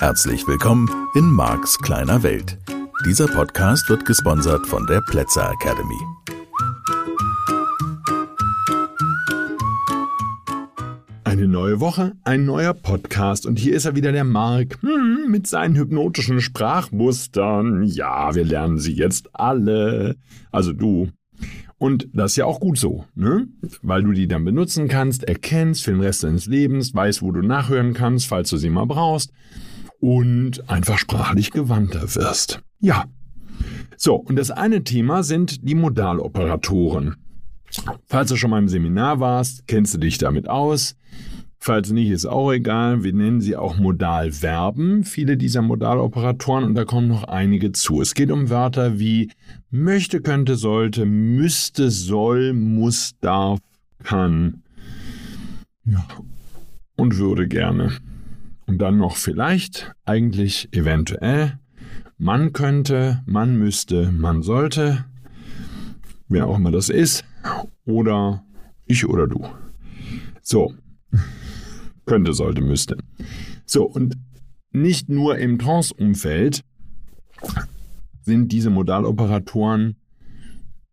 Herzlich willkommen in Marks kleiner Welt. Dieser Podcast wird gesponsert von der Plätzer Academy. Eine neue Woche, ein neuer Podcast und hier ist er wieder der Mark hm, mit seinen hypnotischen Sprachmustern. Ja, wir lernen sie jetzt alle. Also du. Und das ist ja auch gut so, ne? Weil du die dann benutzen kannst, erkennst für den Rest deines Lebens, weißt, wo du nachhören kannst, falls du sie mal brauchst und einfach sprachlich gewandter wirst. Ja. So, und das eine Thema sind die Modaloperatoren. Falls du schon mal im Seminar warst, kennst du dich damit aus. Falls nicht, ist auch egal. Wir nennen sie auch Modalverben, viele dieser Modaloperatoren, und da kommen noch einige zu. Es geht um Wörter wie möchte, könnte, sollte, müsste, soll, muss, darf, kann. Ja. Und würde gerne. Und dann noch vielleicht, eigentlich, eventuell. Man könnte, man müsste, man sollte. Wer auch immer das ist. Oder ich oder du. So, könnte, sollte, müsste. So, und nicht nur im Trance-Umfeld sind diese Modaloperatoren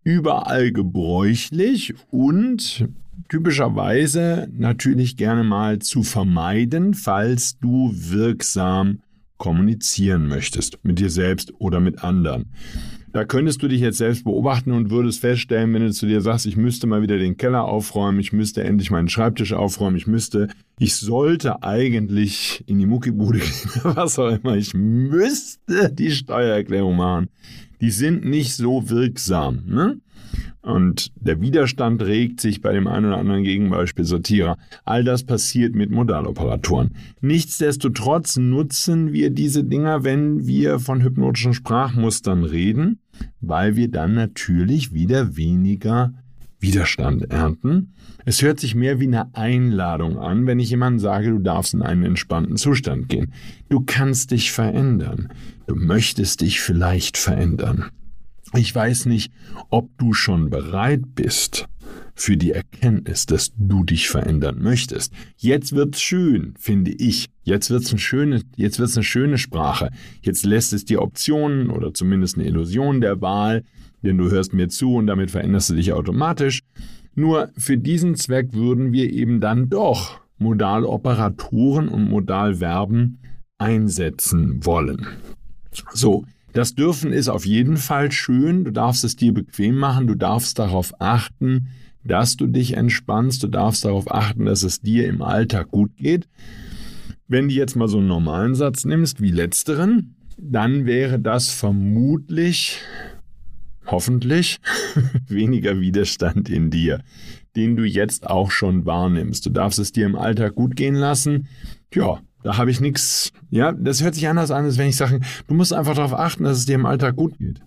überall gebräuchlich und typischerweise natürlich gerne mal zu vermeiden, falls du wirksam kommunizieren möchtest, mit dir selbst oder mit anderen. Da könntest du dich jetzt selbst beobachten und würdest feststellen, wenn du zu dir sagst, ich müsste mal wieder den Keller aufräumen, ich müsste endlich meinen Schreibtisch aufräumen, ich müsste, ich sollte eigentlich in die Muckibude gehen, was auch immer, ich müsste die Steuererklärung machen. Die sind nicht so wirksam. Ne? Und der Widerstand regt sich bei dem einen oder anderen Gegenbeispiel Sortierer. All das passiert mit Modaloperatoren. Nichtsdestotrotz nutzen wir diese Dinger, wenn wir von hypnotischen Sprachmustern reden, weil wir dann natürlich wieder weniger Widerstand ernten. Es hört sich mehr wie eine Einladung an, wenn ich jemandem sage, du darfst in einen entspannten Zustand gehen. Du kannst dich verändern. Du möchtest dich vielleicht verändern. Ich weiß nicht, ob du schon bereit bist für die Erkenntnis, dass du dich verändern möchtest. Jetzt wird's schön, finde ich. Jetzt wird's eine schöne, jetzt wird's eine schöne Sprache. Jetzt lässt es dir Optionen oder zumindest eine Illusion der Wahl, denn du hörst mir zu und damit veränderst du dich automatisch. Nur für diesen Zweck würden wir eben dann doch Modaloperatoren und Modalverben einsetzen wollen. So, das Dürfen ist auf jeden Fall schön. Du darfst es dir bequem machen. Du darfst darauf achten, dass du dich entspannst. Du darfst darauf achten, dass es dir im Alltag gut geht. Wenn du jetzt mal so einen normalen Satz nimmst wie letzteren, dann wäre das vermutlich, hoffentlich, weniger Widerstand in dir, den du jetzt auch schon wahrnimmst. Du darfst es dir im Alltag gut gehen lassen. Ja, da habe ich nichts. Ja, das hört sich anders an, als wenn ich sage, du musst einfach darauf achten, dass es dir im Alltag gut geht.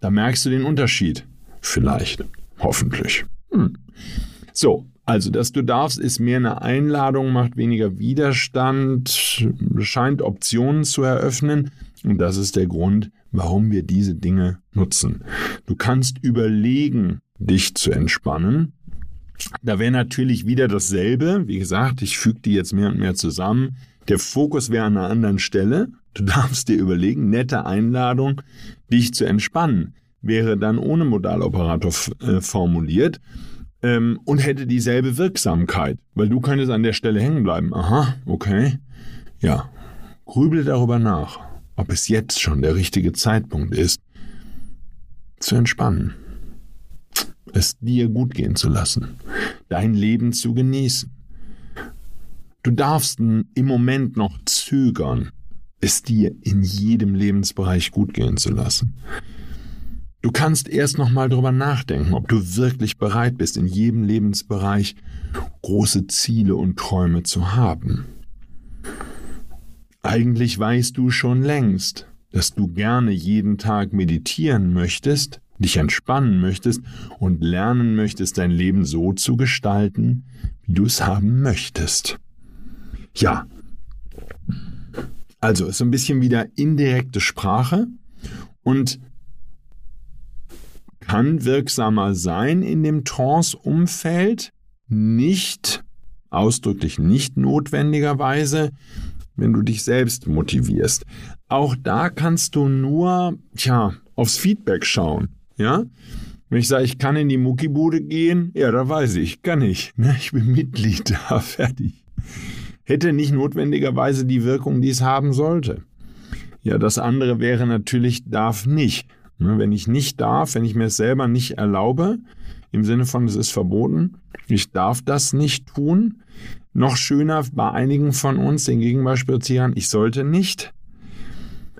Da merkst du den Unterschied. Vielleicht. Hoffentlich. Hm. So, also, dass du darfst, ist mehr eine Einladung, macht weniger Widerstand, scheint Optionen zu eröffnen. Und das ist der Grund, warum wir diese Dinge nutzen. Du kannst überlegen, dich zu entspannen. Da wäre natürlich wieder dasselbe. Wie gesagt, ich füge die jetzt mehr und mehr zusammen. Der Fokus wäre an einer anderen Stelle. Du darfst dir überlegen, nette Einladung, dich zu entspannen, wäre dann ohne Modaloperator äh, formuliert ähm, und hätte dieselbe Wirksamkeit, weil du könntest an der Stelle hängen bleiben. Aha, okay. Ja, grübel darüber nach, ob es jetzt schon der richtige Zeitpunkt ist, zu entspannen, es dir gut gehen zu lassen, dein Leben zu genießen. Du darfst im Moment noch zögern, es dir in jedem Lebensbereich gut gehen zu lassen. Du kannst erst noch mal drüber nachdenken, ob du wirklich bereit bist, in jedem Lebensbereich große Ziele und Träume zu haben. Eigentlich weißt du schon längst, dass du gerne jeden Tag meditieren möchtest, dich entspannen möchtest und lernen möchtest, dein Leben so zu gestalten, wie du es haben möchtest. Ja. Also ist so ein bisschen wieder indirekte Sprache und kann wirksamer sein in dem Trance-Umfeld, nicht ausdrücklich nicht notwendigerweise, wenn du dich selbst motivierst. Auch da kannst du nur, tja, aufs Feedback schauen, ja? Wenn ich sage, ich kann in die Muckibude gehen, ja, da weiß ich, kann ich. Ne? Ich bin Mitglied da, fertig. Hätte nicht notwendigerweise die Wirkung, die es haben sollte. Ja, das andere wäre natürlich, darf nicht. Ne? Wenn ich nicht darf, wenn ich mir es selber nicht erlaube, im Sinne von, es ist verboten, ich darf das nicht tun. Noch schöner bei einigen von uns, den Gegenbeispielziehern, ich sollte nicht.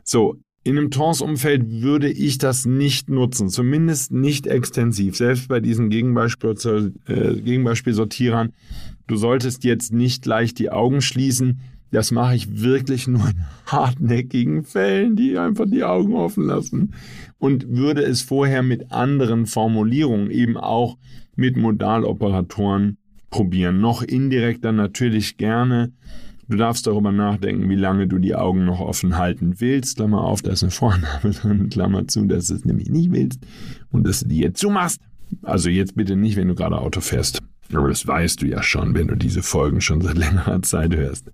So, in einem Trance-Umfeld würde ich das nicht nutzen, zumindest nicht extensiv. Selbst bei diesen Gegenbeispiel, äh, Gegenbeispielsortierern, du solltest jetzt nicht leicht die Augen schließen. Das mache ich wirklich nur in hartnäckigen Fällen, die einfach die Augen offen lassen. Und würde es vorher mit anderen Formulierungen, eben auch mit Modaloperatoren probieren. Noch indirekter natürlich gerne Du darfst darüber nachdenken, wie lange du die Augen noch offen halten willst. Klammer auf, da ist eine Vorname drin, Klammer zu, dass du es nämlich nicht willst und dass du die jetzt zumachst. Also jetzt bitte nicht, wenn du gerade Auto fährst. Aber das weißt du ja schon, wenn du diese Folgen schon seit längerer Zeit hörst.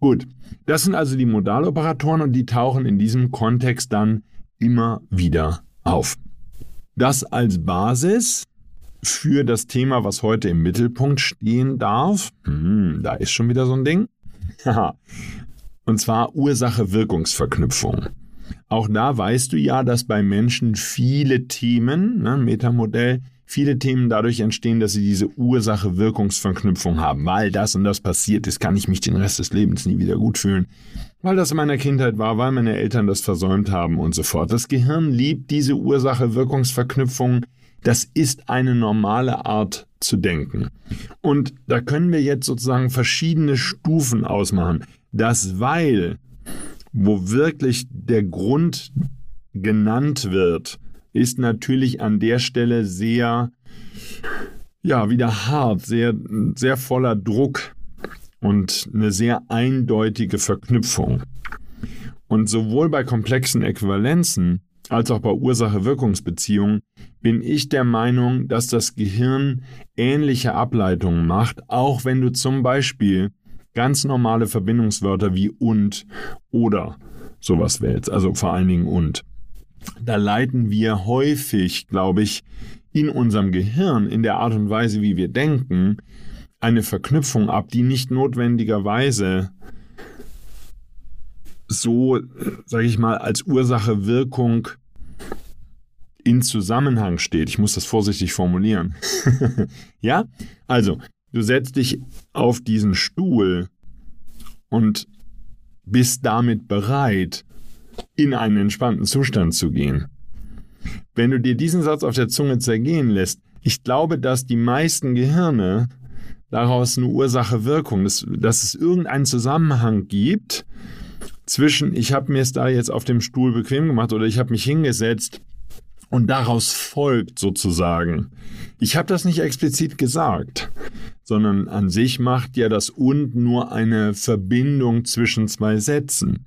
Gut, das sind also die Modaloperatoren und die tauchen in diesem Kontext dann immer wieder auf. Das als Basis für das Thema, was heute im Mittelpunkt stehen darf. Hm, da ist schon wieder so ein Ding. Und zwar Ursache-Wirkungsverknüpfung. Auch da weißt du ja, dass bei Menschen viele Themen, ne, Metamodell, viele Themen dadurch entstehen, dass sie diese Ursache-Wirkungsverknüpfung haben. Weil das und das passiert ist, kann ich mich den Rest des Lebens nie wieder gut fühlen. Weil das in meiner Kindheit war, weil meine Eltern das versäumt haben und so fort. Das Gehirn liebt diese Ursache-Wirkungsverknüpfung. Das ist eine normale Art zu denken. Und da können wir jetzt sozusagen verschiedene Stufen ausmachen. Das Weil, wo wirklich der Grund genannt wird, ist natürlich an der Stelle sehr, ja, wieder hart, sehr, sehr voller Druck und eine sehr eindeutige Verknüpfung. Und sowohl bei komplexen Äquivalenzen als auch bei Ursache-Wirkungsbeziehungen bin ich der Meinung, dass das Gehirn ähnliche Ableitungen macht, auch wenn du zum Beispiel ganz normale Verbindungswörter wie und oder sowas wählst, also vor allen Dingen und. Da leiten wir häufig, glaube ich, in unserem Gehirn, in der Art und Weise, wie wir denken, eine Verknüpfung ab, die nicht notwendigerweise so, sage ich mal, als Ursache Wirkung in Zusammenhang steht. Ich muss das vorsichtig formulieren. ja? Also, du setzt dich auf diesen Stuhl und bist damit bereit, in einen entspannten Zustand zu gehen. Wenn du dir diesen Satz auf der Zunge zergehen lässt, ich glaube, dass die meisten Gehirne daraus eine Ursache-Wirkung, dass, dass es irgendeinen Zusammenhang gibt zwischen, ich habe mir es da jetzt auf dem Stuhl bequem gemacht oder ich habe mich hingesetzt und daraus folgt sozusagen. Ich habe das nicht explizit gesagt, sondern an sich macht ja das und nur eine Verbindung zwischen zwei Sätzen.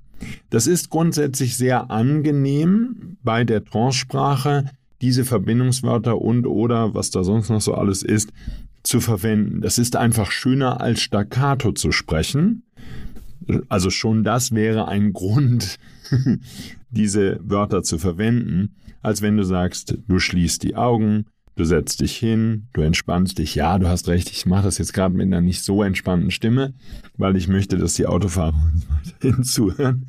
Das ist grundsätzlich sehr angenehm bei der Transsprache, diese Verbindungswörter und oder was da sonst noch so alles ist, zu verwenden. Das ist einfach schöner als staccato zu sprechen. Also schon das wäre ein Grund, diese Wörter zu verwenden, als wenn du sagst, du schließt die Augen, du setzt dich hin, du entspannst dich. Ja, du hast recht, ich mache das jetzt gerade mit einer nicht so entspannten Stimme, weil ich möchte, dass die Autofahrer uns weiterhin zuhören.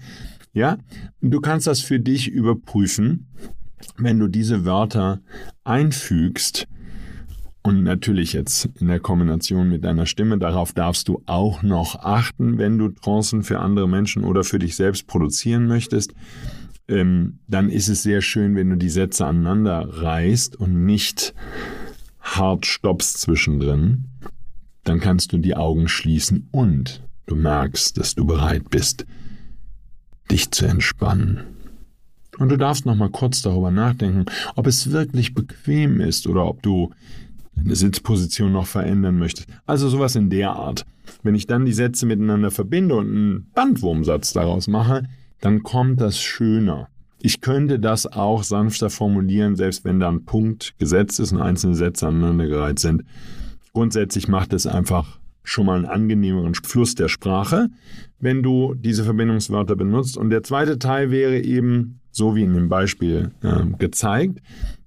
Ja, du kannst das für dich überprüfen, wenn du diese Wörter einfügst und natürlich jetzt in der Kombination mit deiner Stimme, darauf darfst du auch noch achten, wenn du Trancen für andere Menschen oder für dich selbst produzieren möchtest. Ähm, dann ist es sehr schön, wenn du die Sätze aneinander reißt und nicht hart stoppst zwischendrin. Dann kannst du die Augen schließen und du merkst, dass du bereit bist, dich zu entspannen. Und du darfst noch mal kurz darüber nachdenken, ob es wirklich bequem ist oder ob du eine Sitzposition noch verändern möchtest. Also sowas in der Art. Wenn ich dann die Sätze miteinander verbinde und einen Bandwurmsatz daraus mache, dann kommt das schöner. Ich könnte das auch sanfter formulieren, selbst wenn da ein Punkt gesetzt ist und einzelne Sätze aneinandergereiht sind. Grundsätzlich macht es einfach schon mal einen angenehmeren Fluss der Sprache, wenn du diese Verbindungswörter benutzt. Und der zweite Teil wäre eben, so wie in dem Beispiel äh, gezeigt,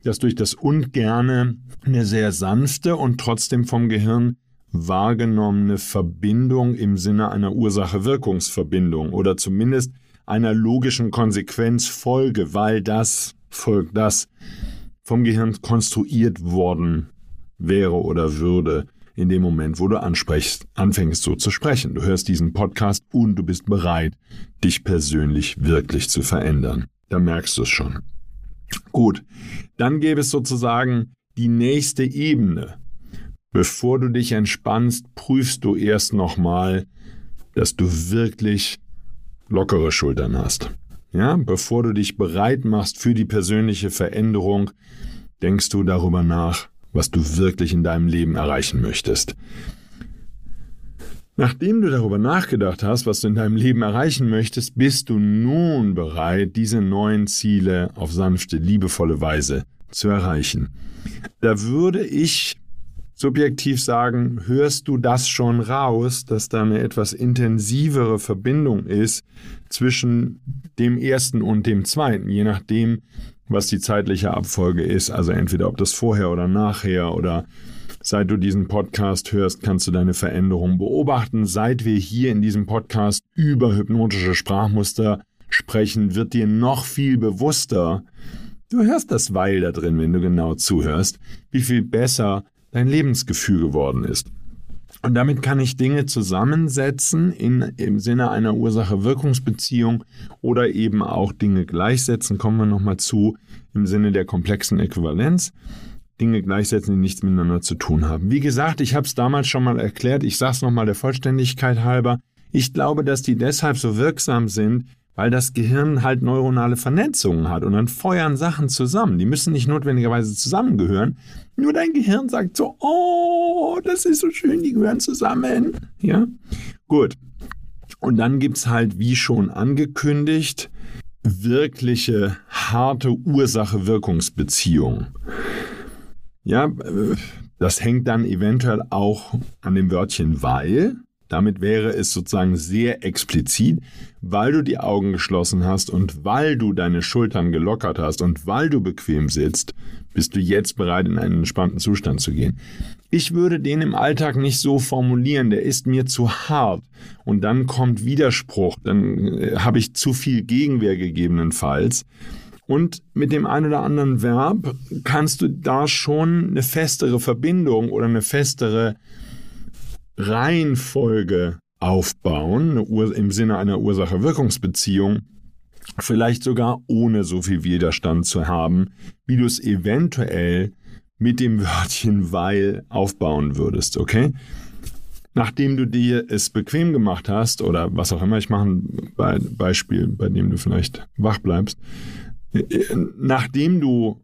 dass durch das und gerne eine sehr sanfte und trotzdem vom Gehirn wahrgenommene Verbindung im Sinne einer Ursache-Wirkungsverbindung oder zumindest einer logischen Konsequenzfolge, weil das folgt das vom Gehirn konstruiert worden wäre oder würde in dem Moment, wo du ansprichst, anfängst so zu sprechen. Du hörst diesen Podcast und du bist bereit, dich persönlich wirklich zu verändern. Da merkst du es schon. Gut, dann gäbe es sozusagen die nächste Ebene. Bevor du dich entspannst, prüfst du erst nochmal, dass du wirklich lockere Schultern hast. Ja, bevor du dich bereit machst für die persönliche Veränderung, denkst du darüber nach, was du wirklich in deinem Leben erreichen möchtest. Nachdem du darüber nachgedacht hast, was du in deinem Leben erreichen möchtest, bist du nun bereit, diese neuen Ziele auf sanfte, liebevolle Weise zu erreichen. Da würde ich subjektiv sagen, hörst du das schon raus, dass da eine etwas intensivere Verbindung ist zwischen dem ersten und dem zweiten, je nachdem, was die zeitliche Abfolge ist. Also entweder ob das vorher oder nachher oder seit du diesen Podcast hörst, kannst du deine Veränderung beobachten. Seit wir hier in diesem Podcast über hypnotische Sprachmuster sprechen, wird dir noch viel bewusster, du hörst das Weil da drin, wenn du genau zuhörst, wie viel besser dein Lebensgefühl geworden ist. Und damit kann ich Dinge zusammensetzen in, im Sinne einer Ursache-Wirkungsbeziehung oder eben auch Dinge gleichsetzen, kommen wir nochmal zu, im Sinne der komplexen Äquivalenz. Dinge gleichsetzen, die nichts miteinander zu tun haben. Wie gesagt, ich habe es damals schon mal erklärt, ich sage es nochmal der Vollständigkeit halber. Ich glaube, dass die deshalb so wirksam sind, weil das Gehirn halt neuronale Vernetzungen hat und dann feuern Sachen zusammen. Die müssen nicht notwendigerweise zusammengehören. Nur dein Gehirn sagt so, oh, das ist so schön, die gehören zusammen. Ja, gut. Und dann gibt es halt, wie schon angekündigt, wirkliche harte Ursache-Wirkungsbeziehung. Ja, das hängt dann eventuell auch an dem Wörtchen weil. Damit wäre es sozusagen sehr explizit, weil du die Augen geschlossen hast und weil du deine Schultern gelockert hast und weil du bequem sitzt, bist du jetzt bereit, in einen entspannten Zustand zu gehen. Ich würde den im Alltag nicht so formulieren, der ist mir zu hart. Und dann kommt Widerspruch, dann äh, habe ich zu viel Gegenwehr gegebenenfalls. Und mit dem einen oder anderen Verb kannst du da schon eine festere Verbindung oder eine festere Reihenfolge aufbauen, im Sinne einer Ursache-Wirkungsbeziehung, vielleicht sogar ohne so viel Widerstand zu haben, wie du es eventuell mit dem Wörtchen weil aufbauen würdest, okay? Nachdem du dir es bequem gemacht hast oder was auch immer ich mache, ein Beispiel, bei dem du vielleicht wach bleibst, nachdem du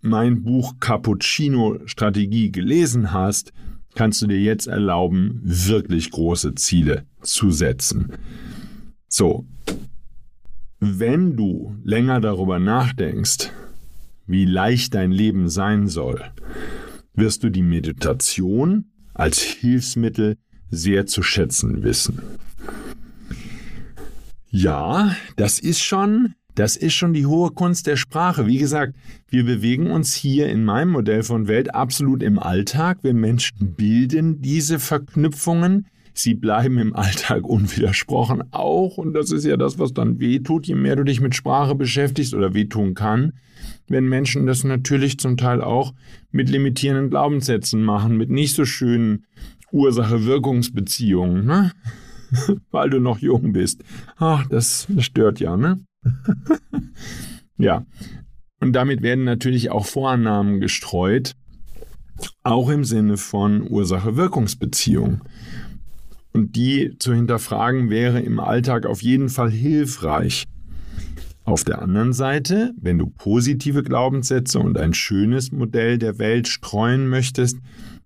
mein Buch Cappuccino Strategie gelesen hast, kannst du dir jetzt erlauben, wirklich große Ziele zu setzen. So, wenn du länger darüber nachdenkst, wie leicht dein Leben sein soll, wirst du die Meditation als Hilfsmittel sehr zu schätzen wissen. Ja, das ist schon das ist schon die hohe Kunst der Sprache. Wie gesagt, wir bewegen uns hier in meinem Modell von Welt absolut im Alltag. Wir Menschen bilden diese Verknüpfungen. Sie bleiben im Alltag unwidersprochen auch. Und das ist ja das, was dann wehtut, je mehr du dich mit Sprache beschäftigst oder wehtun kann. Wenn Menschen das natürlich zum Teil auch mit limitierenden Glaubenssätzen machen, mit nicht so schönen Ursache-Wirkungsbeziehungen, ne? weil du noch jung bist. Ach, das stört ja, ne? ja. Und damit werden natürlich auch Vorannahmen gestreut, auch im Sinne von Ursache-Wirkungsbeziehung. Und die zu hinterfragen wäre im Alltag auf jeden Fall hilfreich. Auf der anderen Seite, wenn du positive Glaubenssätze und ein schönes Modell der Welt streuen möchtest,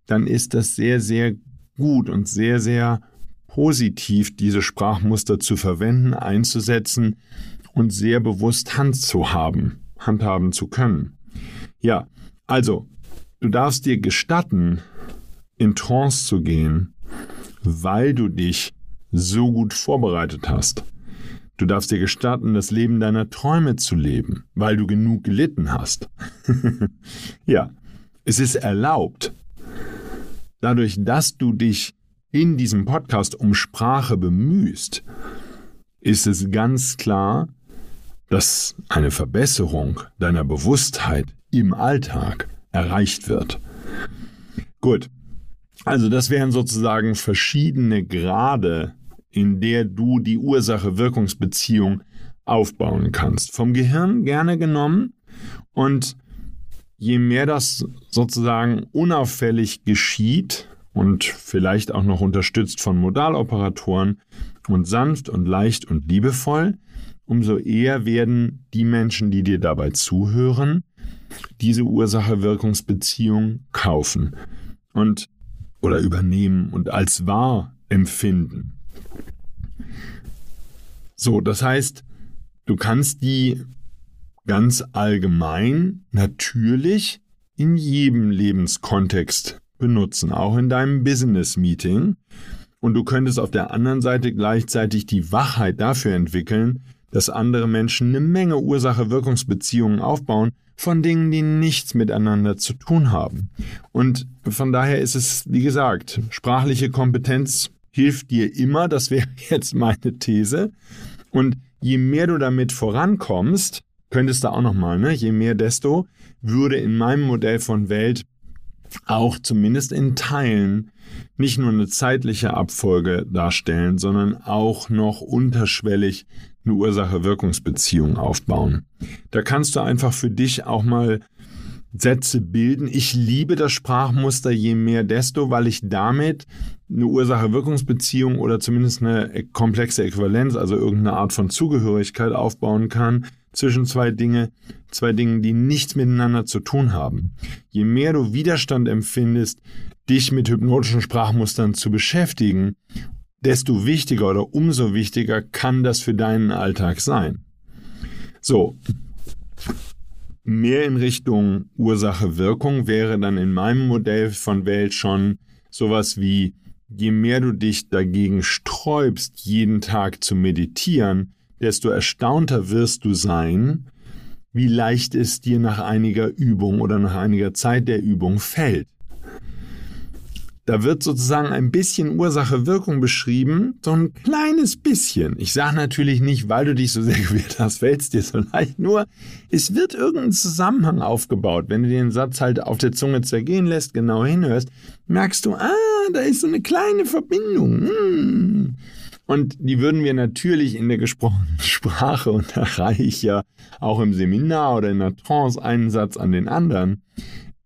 dann ist das sehr, sehr gut und sehr, sehr positiv, diese Sprachmuster zu verwenden, einzusetzen und sehr bewusst Hand zu haben, handhaben zu können. Ja, also, du darfst dir gestatten, in Trance zu gehen, weil du dich so gut vorbereitet hast. Du darfst dir gestatten, das Leben deiner Träume zu leben, weil du genug gelitten hast. ja, es ist erlaubt. Dadurch, dass du dich in diesem Podcast um Sprache bemühst, ist es ganz klar, dass eine Verbesserung deiner Bewusstheit im Alltag erreicht wird. Gut, also das wären sozusagen verschiedene Grade, in der du die Ursache-Wirkungsbeziehung aufbauen kannst. Vom Gehirn gerne genommen und je mehr das sozusagen unauffällig geschieht und vielleicht auch noch unterstützt von Modaloperatoren und sanft und leicht und liebevoll, umso eher werden die Menschen, die dir dabei zuhören, diese Ursache-Wirkungsbeziehung kaufen und oder übernehmen und als wahr empfinden. So, das heißt, du kannst die ganz allgemein natürlich in jedem Lebenskontext benutzen, auch in deinem Business-Meeting. Und du könntest auf der anderen Seite gleichzeitig die Wachheit dafür entwickeln, dass andere Menschen eine Menge Ursache-Wirkungsbeziehungen aufbauen von Dingen, die nichts miteinander zu tun haben. Und von daher ist es, wie gesagt, sprachliche Kompetenz hilft dir immer, das wäre jetzt meine These. Und je mehr du damit vorankommst, könntest du auch nochmal, ne, je mehr desto, würde in meinem Modell von Welt auch zumindest in Teilen nicht nur eine zeitliche Abfolge darstellen, sondern auch noch unterschwellig eine Ursache-Wirkungsbeziehung aufbauen. Da kannst du einfach für dich auch mal Sätze bilden. Ich liebe das Sprachmuster je mehr desto, weil ich damit eine Ursache-Wirkungsbeziehung oder zumindest eine komplexe Äquivalenz, also irgendeine Art von Zugehörigkeit aufbauen kann zwischen zwei Dinge, zwei Dingen, die nichts miteinander zu tun haben. Je mehr du Widerstand empfindest, dich mit hypnotischen Sprachmustern zu beschäftigen, desto wichtiger oder umso wichtiger kann das für deinen Alltag sein. So, mehr in Richtung Ursache-Wirkung wäre dann in meinem Modell von Welt schon sowas wie, je mehr du dich dagegen sträubst, jeden Tag zu meditieren, desto erstaunter wirst du sein, wie leicht es dir nach einiger Übung oder nach einiger Zeit der Übung fällt. Da wird sozusagen ein bisschen Ursache-Wirkung beschrieben, so ein kleines bisschen. Ich sage natürlich nicht, weil du dich so sehr gewehrt hast, fällt es dir so leicht. Nur, es wird irgendein Zusammenhang aufgebaut. Wenn du den Satz halt auf der Zunge zergehen lässt, genau hinhörst, merkst du, ah, da ist so eine kleine Verbindung. Hm. Und die würden wir natürlich in der gesprochenen Sprache, und da reiche ich ja auch im Seminar oder in der Trance einen Satz an den anderen,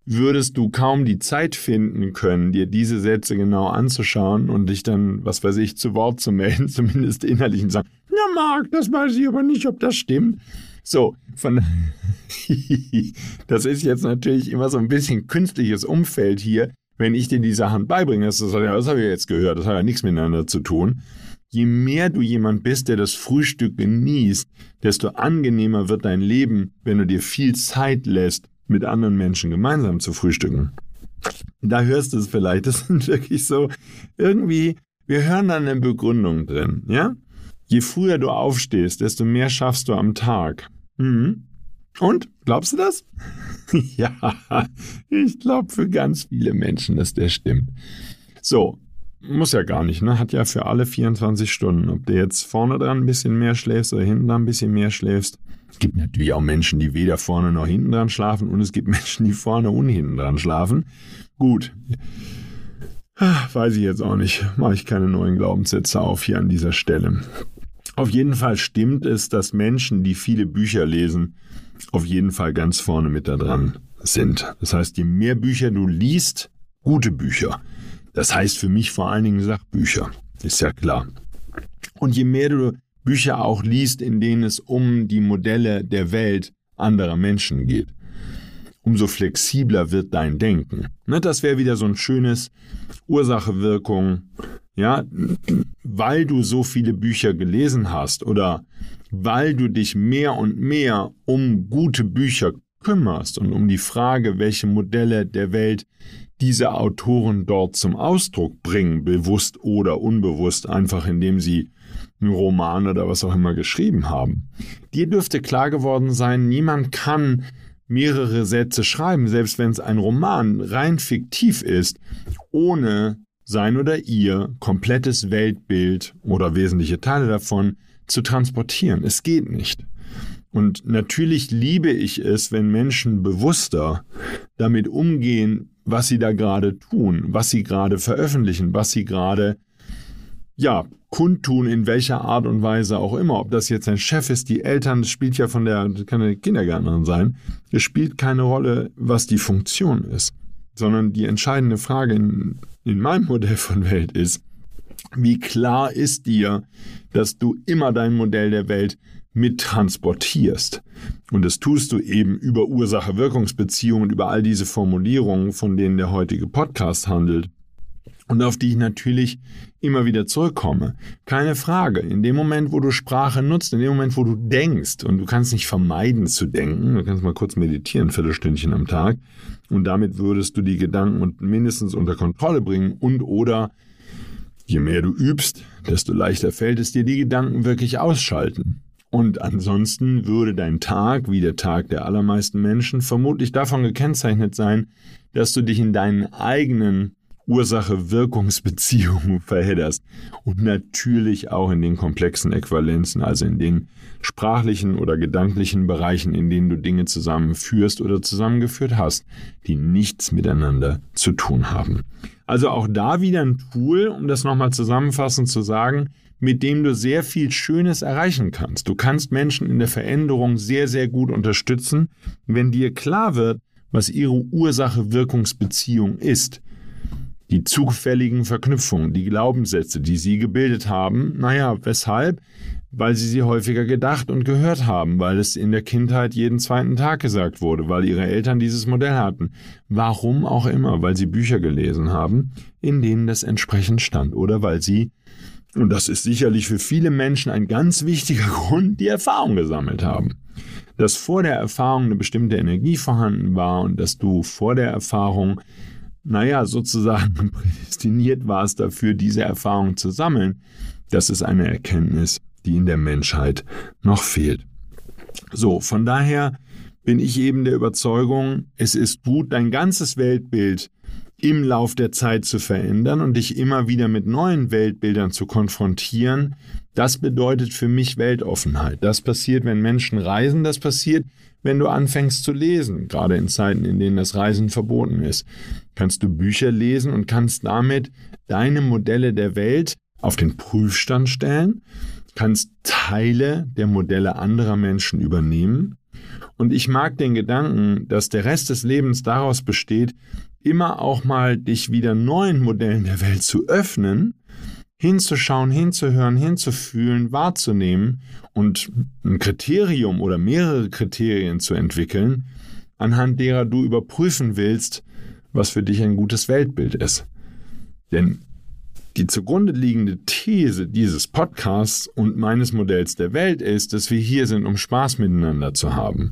würdest du kaum die Zeit finden können, dir diese Sätze genau anzuschauen und dich dann, was weiß ich, zu Wort zu melden, zumindest innerlich und sagen, na Marc, das weiß ich aber nicht, ob das stimmt. So, von das ist jetzt natürlich immer so ein bisschen künstliches Umfeld hier, wenn ich dir die Sachen beibringe. Das, das, das habe ich jetzt gehört, das hat ja nichts miteinander zu tun. Je mehr du jemand bist, der das Frühstück genießt, desto angenehmer wird dein Leben, wenn du dir viel Zeit lässt, mit anderen Menschen gemeinsam zu frühstücken. Da hörst du es vielleicht. Das sind wirklich so irgendwie, wir hören dann eine Begründung drin, ja? Je früher du aufstehst, desto mehr schaffst du am Tag. Mhm. Und? Glaubst du das? ja, ich glaube für ganz viele Menschen, dass der stimmt. So, muss ja gar nicht, ne? Hat ja für alle 24 Stunden. Ob du jetzt vorne dran ein bisschen mehr schläfst oder hinten dran ein bisschen mehr schläfst, es gibt natürlich auch Menschen, die weder vorne noch hinten dran schlafen und es gibt Menschen, die vorne und hinten dran schlafen. Gut. Weiß ich jetzt auch nicht. Mache ich keine neuen Glaubenssätze auf hier an dieser Stelle. Auf jeden Fall stimmt es, dass Menschen, die viele Bücher lesen, auf jeden Fall ganz vorne mit da dran sind. Das heißt, je mehr Bücher du liest, gute Bücher. Das heißt für mich vor allen Dingen Sachbücher. Ist ja klar. Und je mehr du Bücher auch liest, in denen es um die Modelle der Welt anderer Menschen geht. Umso flexibler wird dein Denken. Ne, das wäre wieder so ein schönes Ursache-Wirkung. Ja, weil du so viele Bücher gelesen hast oder weil du dich mehr und mehr um gute Bücher kümmerst und um die Frage, welche Modelle der Welt diese Autoren dort zum Ausdruck bringen, bewusst oder unbewusst, einfach indem sie einen Roman oder was auch immer geschrieben haben. Dir dürfte klar geworden sein, niemand kann mehrere Sätze schreiben, selbst wenn es ein Roman rein fiktiv ist, ohne sein oder ihr komplettes Weltbild oder wesentliche Teile davon zu transportieren. Es geht nicht. Und natürlich liebe ich es, wenn Menschen bewusster damit umgehen, was sie da gerade tun, was sie gerade veröffentlichen, was sie gerade ja, kundtun, in welcher Art und Weise auch immer. Ob das jetzt ein Chef ist, die Eltern, das spielt ja von der, kann eine Kindergärtnerin sein. Es spielt keine Rolle, was die Funktion ist, sondern die entscheidende Frage in, in meinem Modell von Welt ist, wie klar ist dir, dass du immer dein Modell der Welt mittransportierst. Und das tust du eben über Ursache-Wirkungsbeziehungen, über all diese Formulierungen, von denen der heutige Podcast handelt und auf die ich natürlich immer wieder zurückkomme. Keine Frage. In dem Moment, wo du Sprache nutzt, in dem Moment, wo du denkst, und du kannst nicht vermeiden zu denken, du kannst mal kurz meditieren, ein Viertelstündchen am Tag, und damit würdest du die Gedanken mindestens unter Kontrolle bringen und oder je mehr du übst, desto leichter fällt es dir, die Gedanken wirklich ausschalten. Und ansonsten würde dein Tag, wie der Tag der allermeisten Menschen, vermutlich davon gekennzeichnet sein, dass du dich in deinen eigenen Ursache-Wirkungsbeziehungen verhedderst und natürlich auch in den komplexen Äquivalenzen, also in den sprachlichen oder gedanklichen Bereichen, in denen du Dinge zusammenführst oder zusammengeführt hast, die nichts miteinander zu tun haben. Also auch da wieder ein Tool, um das nochmal zusammenfassend zu sagen, mit dem du sehr viel Schönes erreichen kannst. Du kannst Menschen in der Veränderung sehr, sehr gut unterstützen, wenn dir klar wird, was ihre Ursache-Wirkungsbeziehung ist die zufälligen Verknüpfungen, die Glaubenssätze, die sie gebildet haben. Naja, weshalb? Weil sie sie häufiger gedacht und gehört haben, weil es in der Kindheit jeden zweiten Tag gesagt wurde, weil ihre Eltern dieses Modell hatten. Warum auch immer, weil sie Bücher gelesen haben, in denen das entsprechend stand oder weil sie, und das ist sicherlich für viele Menschen ein ganz wichtiger Grund, die Erfahrung gesammelt haben dass vor der Erfahrung eine bestimmte Energie vorhanden war und dass du vor der Erfahrung naja, sozusagen prädestiniert war es dafür, diese Erfahrung zu sammeln, das ist eine Erkenntnis, die in der Menschheit noch fehlt. So, von daher bin ich eben der Überzeugung, es ist gut, dein ganzes Weltbild im Lauf der Zeit zu verändern und dich immer wieder mit neuen Weltbildern zu konfrontieren. Das bedeutet für mich Weltoffenheit. Das passiert, wenn Menschen reisen, das passiert, wenn du anfängst zu lesen, gerade in Zeiten, in denen das Reisen verboten ist. Kannst du Bücher lesen und kannst damit deine Modelle der Welt auf den Prüfstand stellen, kannst Teile der Modelle anderer Menschen übernehmen. Und ich mag den Gedanken, dass der Rest des Lebens daraus besteht, immer auch mal dich wieder neuen Modellen der Welt zu öffnen hinzuschauen, hinzuhören, hinzufühlen, wahrzunehmen und ein Kriterium oder mehrere Kriterien zu entwickeln, anhand derer du überprüfen willst, was für dich ein gutes Weltbild ist. Denn die zugrunde liegende These dieses Podcasts und meines Modells der Welt ist, dass wir hier sind, um Spaß miteinander zu haben.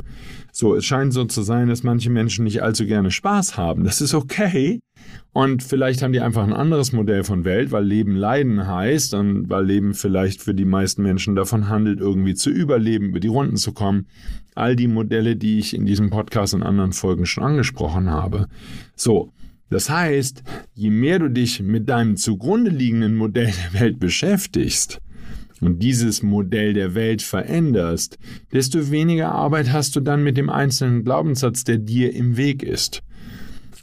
So, es scheint so zu sein, dass manche Menschen nicht allzu gerne Spaß haben. Das ist okay. Und vielleicht haben die einfach ein anderes Modell von Welt, weil Leben Leiden heißt und weil Leben vielleicht für die meisten Menschen davon handelt, irgendwie zu überleben, über die Runden zu kommen. All die Modelle, die ich in diesem Podcast und anderen Folgen schon angesprochen habe. So, das heißt, je mehr du dich mit deinem zugrunde liegenden Modell der Welt beschäftigst und dieses Modell der Welt veränderst, desto weniger Arbeit hast du dann mit dem einzelnen Glaubenssatz, der dir im Weg ist.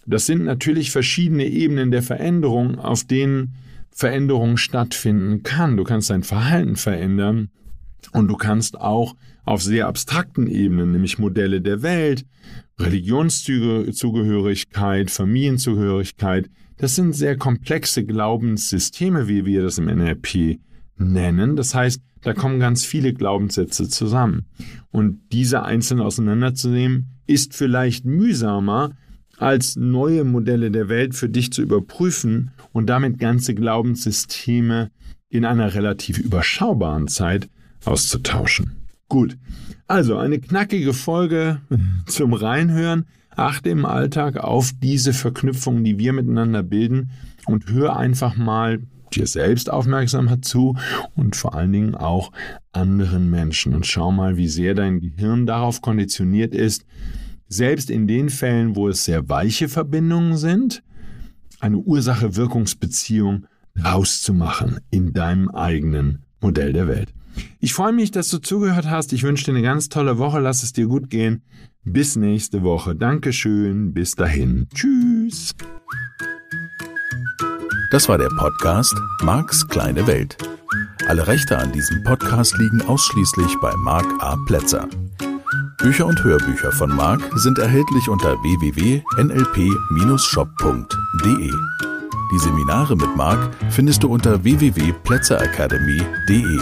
Das sind natürlich verschiedene Ebenen der Veränderung, auf denen Veränderung stattfinden kann. Du kannst dein Verhalten verändern und du kannst auch auf sehr abstrakten Ebenen, nämlich Modelle der Welt, Religionszugehörigkeit, Familienzugehörigkeit, das sind sehr komplexe Glaubenssysteme, wie wir das im NLP nennen. Das heißt, da kommen ganz viele Glaubenssätze zusammen. Und diese einzeln auseinanderzunehmen, ist vielleicht mühsamer, als neue Modelle der Welt für dich zu überprüfen und damit ganze Glaubenssysteme in einer relativ überschaubaren Zeit auszutauschen. Gut, also eine knackige Folge zum Reinhören, achte im Alltag auf diese Verknüpfungen, die wir miteinander bilden und hör einfach mal dir selbst aufmerksam zu und vor allen Dingen auch anderen Menschen und schau mal, wie sehr dein Gehirn darauf konditioniert ist, selbst in den Fällen, wo es sehr weiche Verbindungen sind, eine Ursache-Wirkungsbeziehung rauszumachen in deinem eigenen Modell der Welt. Ich freue mich, dass du zugehört hast. Ich wünsche dir eine ganz tolle Woche. Lass es dir gut gehen. Bis nächste Woche. Dankeschön. Bis dahin. Tschüss. Das war der Podcast Marks kleine Welt. Alle Rechte an diesem Podcast liegen ausschließlich bei Mark A. Plätzer. Bücher und Hörbücher von Mark sind erhältlich unter www.nlp-shop.de. Die Seminare mit Mark findest du unter www.plätzeracademy.de.